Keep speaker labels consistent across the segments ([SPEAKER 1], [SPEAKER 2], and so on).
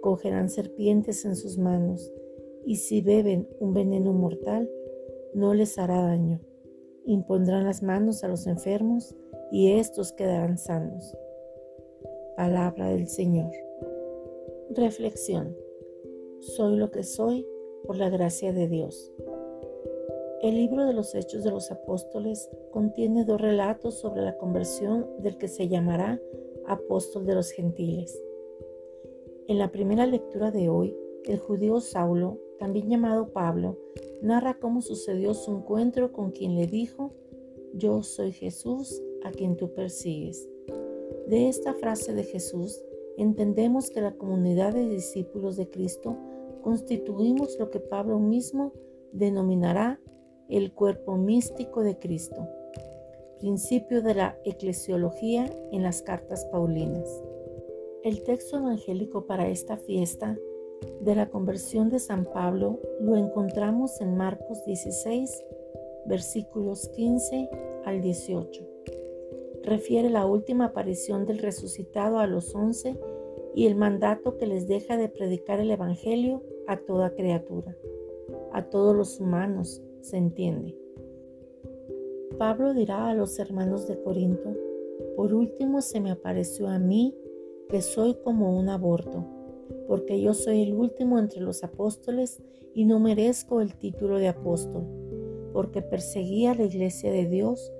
[SPEAKER 1] cogerán serpientes en sus manos, y si beben un veneno mortal, no les hará daño. Impondrán las manos a los enfermos, y éstos quedarán sanos. Palabra del Señor. Reflexión. Soy lo que soy por la gracia de Dios. El libro de los Hechos de los Apóstoles contiene dos relatos sobre la conversión del que se llamará apóstol de los gentiles. En la primera lectura de hoy, el judío Saulo, también llamado Pablo, narra cómo sucedió su encuentro con quien le dijo, Yo soy Jesús a quien tú persigues. De esta frase de Jesús entendemos que la comunidad de discípulos de Cristo constituimos lo que Pablo mismo denominará el cuerpo místico de Cristo, principio de la eclesiología en las cartas paulinas. El texto evangélico para esta fiesta de la conversión de San Pablo lo encontramos en Marcos 16, versículos 15 al 18. Refiere la última aparición del resucitado a los once y el mandato que les deja de predicar el Evangelio a toda criatura, a todos los humanos, se entiende. Pablo dirá a los hermanos de Corinto, por último se me apareció a mí que soy como un aborto, porque yo soy el último entre los apóstoles y no merezco el título de apóstol, porque perseguía la iglesia de Dios,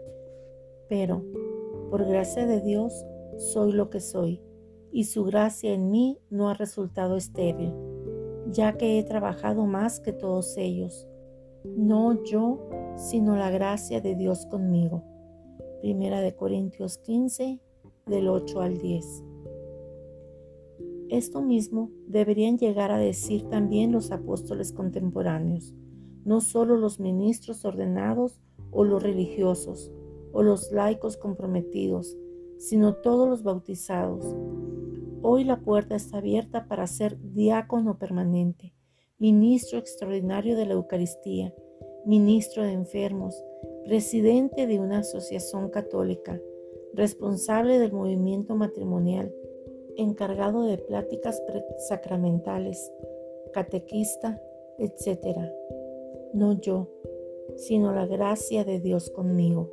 [SPEAKER 1] pero por gracia de Dios soy lo que soy, y su gracia en mí no ha resultado estéril, ya que he trabajado más que todos ellos, no yo, sino la gracia de Dios conmigo. Primera de Corintios 15, del 8 al 10. Esto mismo deberían llegar a decir también los apóstoles contemporáneos, no solo los ministros ordenados o los religiosos o los laicos comprometidos, sino todos los bautizados. Hoy la puerta está abierta para ser diácono permanente, ministro extraordinario de la Eucaristía, ministro de enfermos, presidente de una asociación católica, responsable del movimiento matrimonial, encargado de pláticas sacramentales, catequista, etc. No yo, sino la gracia de Dios conmigo.